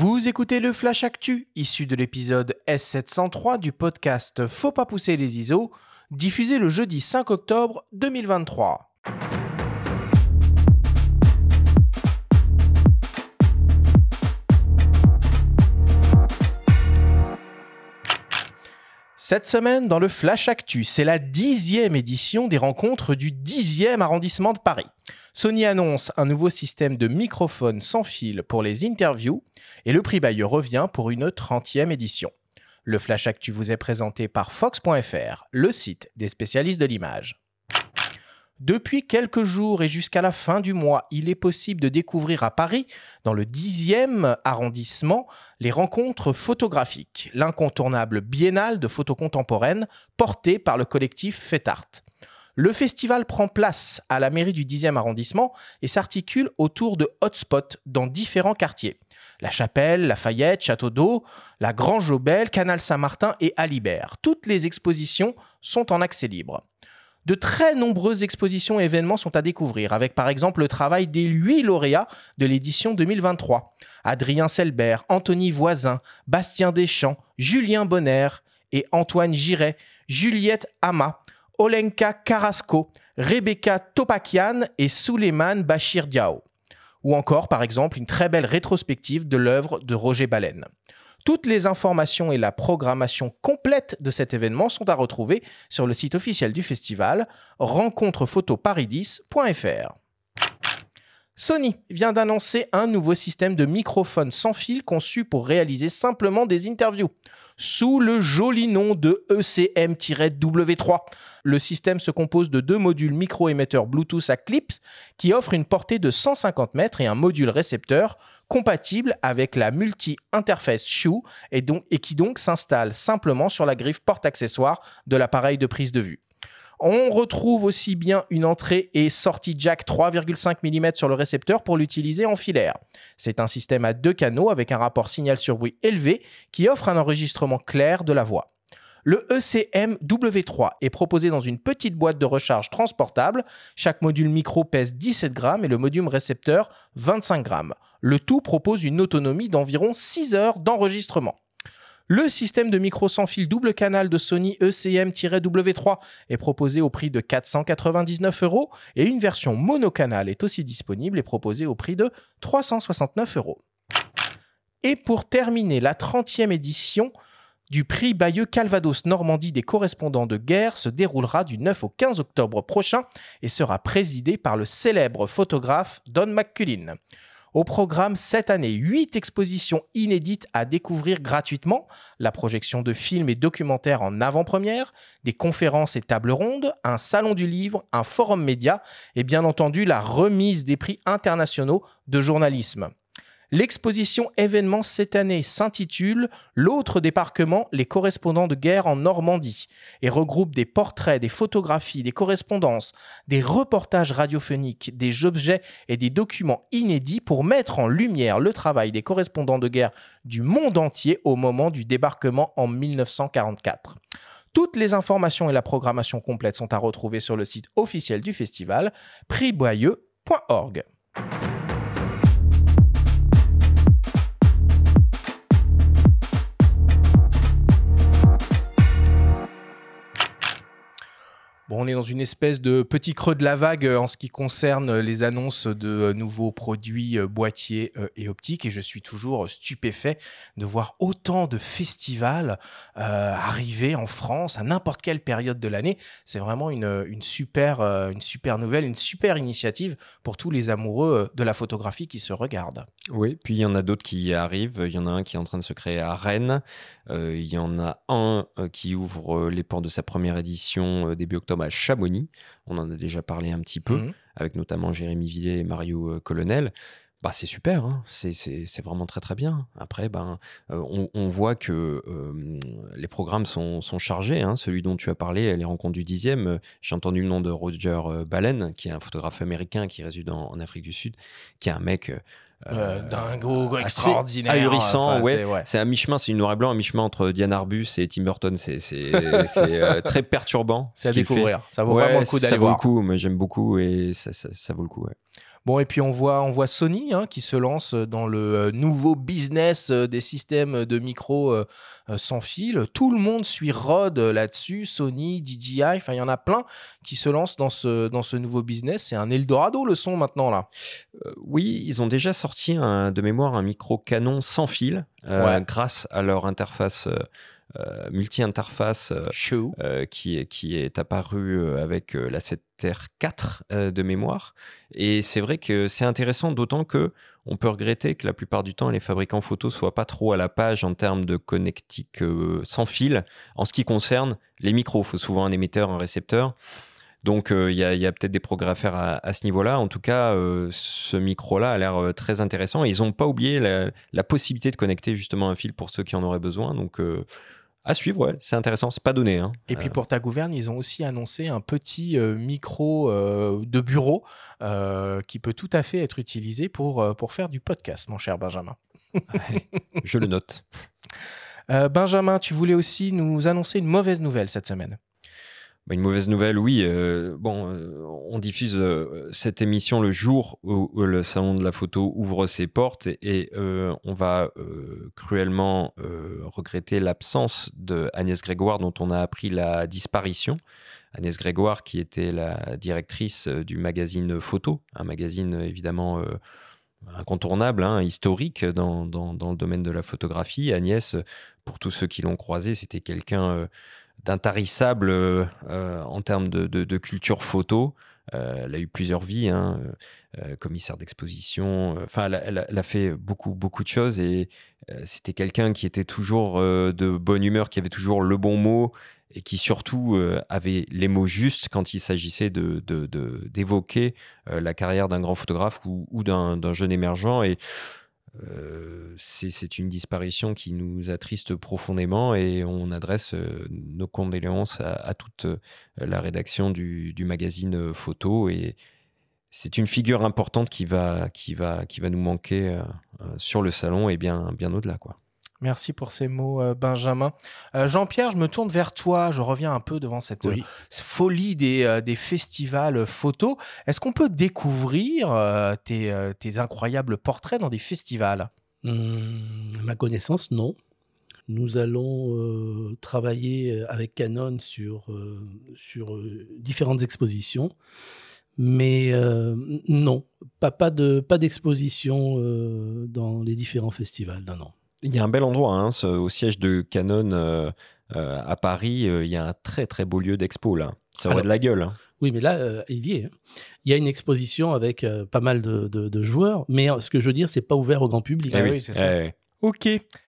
Vous écoutez le Flash Actu, issu de l'épisode S703 du podcast Faut pas pousser les ISO, diffusé le jeudi 5 octobre 2023. Cette semaine, dans le Flash Actu, c'est la dixième édition des rencontres du 10e arrondissement de Paris. Sony annonce un nouveau système de microphone sans fil pour les interviews et le prix Bayeux revient pour une 30e édition. Le Flash Actu vous est présenté par Fox.fr, le site des spécialistes de l'image. Depuis quelques jours et jusqu'à la fin du mois, il est possible de découvrir à Paris, dans le 10e arrondissement, les rencontres photographiques, l'incontournable biennale de photos contemporaines portée par le collectif Fetart. Le festival prend place à la mairie du 10e arrondissement et s'articule autour de hotspots dans différents quartiers. La Chapelle, Lafayette, Château d'Eau, la Grange Aubel, Canal Saint-Martin et Alibert. Toutes les expositions sont en accès libre. De très nombreuses expositions et événements sont à découvrir, avec par exemple le travail des huit lauréats de l'édition 2023. Adrien Selbert, Anthony Voisin, Bastien Deschamps, Julien Bonner et Antoine Giret, Juliette Hama, Olenka Carrasco, Rebecca Topakian et Suleiman Bachir Diao. Ou encore, par exemple, une très belle rétrospective de l'œuvre de Roger Baleine. Toutes les informations et la programmation complète de cet événement sont à retrouver sur le site officiel du festival rencontrePhotoparidis.fr. Sony vient d'annoncer un nouveau système de microphone sans fil conçu pour réaliser simplement des interviews. Sous le joli nom de ECM-W3, le système se compose de deux modules micro-émetteurs Bluetooth à clips qui offrent une portée de 150 mètres et un module récepteur compatible avec la multi-interface Shoe et, et qui donc s'installe simplement sur la griffe porte-accessoire de l'appareil de prise de vue. On retrouve aussi bien une entrée et sortie jack 3,5 mm sur le récepteur pour l'utiliser en filaire. C'est un système à deux canaux avec un rapport signal sur bruit élevé qui offre un enregistrement clair de la voix. Le ECM W3 est proposé dans une petite boîte de recharge transportable. Chaque module micro pèse 17 grammes et le module récepteur 25 grammes. Le tout propose une autonomie d'environ 6 heures d'enregistrement. Le système de micro sans fil double canal de Sony ECM-W3 est proposé au prix de 499 euros et une version monocanal est aussi disponible et proposée au prix de 369 euros. Et pour terminer, la 30e édition du prix Bayeux Calvados Normandie des correspondants de guerre se déroulera du 9 au 15 octobre prochain et sera présidée par le célèbre photographe Don McCullin. Au programme cette année, 8 expositions inédites à découvrir gratuitement, la projection de films et documentaires en avant-première, des conférences et tables rondes, un salon du livre, un forum média et bien entendu la remise des prix internationaux de journalisme. L'exposition événement cette année s'intitule L'autre débarquement, les correspondants de guerre en Normandie et regroupe des portraits, des photographies, des correspondances, des reportages radiophoniques, des objets et des documents inédits pour mettre en lumière le travail des correspondants de guerre du monde entier au moment du débarquement en 1944. Toutes les informations et la programmation complète sont à retrouver sur le site officiel du festival prixboyeux.org. Bon, on est dans une espèce de petit creux de la vague euh, en ce qui concerne euh, les annonces de euh, nouveaux produits boîtiers et optiques et je suis toujours stupéfait de voir autant de festivals arriver en France à n'importe quelle période de l'année. C'est vraiment une, une, super, une super nouvelle, une super initiative pour tous les amoureux de la photographie qui se regardent. Oui, puis il y en a d'autres qui arrivent. Il y en a un qui est en train de se créer à Rennes. il y en a un qui ouvre les portes de sa première édition début octobre à Chamonix. On en a déjà parlé un petit peu, mhm. avec notamment Jérémy Villet et Mario euh, Colonel. Bah, c'est super, hein. c'est vraiment très très bien. Après, ben, euh, on, voit que euh, les programmes sont, sont chargés. Hein. Celui dont tu as parlé, les rencontres du 10e, j'ai entendu le nom de Roger Balen, qui est un photographe américain qui réside en Afrique du Sud, qui est un mec euh, dingo, extraordinaire. Ahurissant, ouais. C'est à mi-chemin, c'est une noir et blanc, à mi-chemin entre Diane Arbus et Tim Burton. C'est euh, très perturbant. C'est à découvrir. Ça vaut vraiment le coup d'aller voir. Ça vaut le coup, moi j'aime beaucoup et ça, ça, vaut le coup. Bon, et puis on voit, on voit Sony hein, qui se lance dans le euh, nouveau business euh, des systèmes de micro euh, sans fil. Tout le monde suit Rode là-dessus, Sony, DJI, enfin il y en a plein qui se lancent dans ce, dans ce nouveau business. C'est un Eldorado le son maintenant là. oui, ils ont déjà sorti un, de mémoire un micro canon sans fil grâce à leur interface multi-interface euh, euh, qui, qui est apparu avec la 7R4 de mémoire. Et c'est vrai que c'est intéressant, d'autant que on peut regretter que la plupart du temps, les fabricants photos soient pas trop à la page en termes de connectique sans fil. En ce qui concerne les micros, il faut souvent un émetteur, un récepteur. Donc il y a, peut-être des progrès à faire à, ce niveau-là. En tout cas, ce micro-là a l'air très intéressant. Et ils n'ont pas oublié la, la, possibilité de connecter justement un fil pour ceux qui en auraient besoin. Donc à suivre, ouais, c'est intéressant, c'est pas donné. Hein. Et puis euh. pour ta gouverne, ils ont aussi annoncé un petit euh, micro euh, de bureau qui peut tout à fait être utilisé pour, pour faire du podcast, mon cher Benjamin. je le note. Benjamin, tu voulais aussi nous annoncer une mauvaise nouvelle cette semaine. Bah, une mauvaise nouvelle, oui. Euh, bon, euh, on diffuse euh, cette émission le jour où, le salon de la photo ouvre ses portes et, on va cruellement regretter l'absence de Agnès Grégoire dont on a appris la disparition. Agnès Grégoire qui était la directrice du magazine Photo, un magazine évidemment incontournable, hein, historique dans, dans, dans, le domaine de la photographie. Agnès, pour tous ceux qui l'ont croisé, c'était quelqu'un d'intarissable euh, euh, en termes de, culture photo. Euh, elle a eu plusieurs vies, hein, commissaire d'exposition. Enfin, elle, a fait beaucoup, beaucoup de choses et c'était quelqu'un qui était toujours de bonne humeur, qui avait toujours le bon mot et qui surtout avait les mots justes quand il s'agissait de, d'évoquer la carrière d'un grand photographe ou, ou d'un, jeune émergent. Et euh, c'est une disparition qui nous attriste profondément et on adresse euh, nos condoléances à, toute euh, la rédaction du, magazine photo et c'est une figure importante qui va, qui va, qui va nous manquer sur le salon et bien, bien au-delà. quoi. Merci pour ces mots, euh, Benjamin. Euh, Jean-Pierre, je me tourne vers toi. Je reviens un peu devant cette euh, folie des, des festivals photos. Est-ce qu'on peut découvrir tes, tes, incroyables portraits dans des festivals? Hum, Ma connaissance, non. Nous allons travailler avec Canon sur, sur différentes expositions. Mais non, pas, pas d'exposition de, pas dans les différents festivals. Non, non. Il y a un bel endroit, hein, au siège de Canon euh, euh, à Paris. Euh, il y a un très très beau lieu d'expo là. Ça aurait de la gueule. Hein. Oui, mais là, il y est. Hein. Il y a une exposition avec pas mal de, joueurs, mais ce que je veux dire, c'est pas ouvert au grand public. Ah oui, c'est ça. Ok.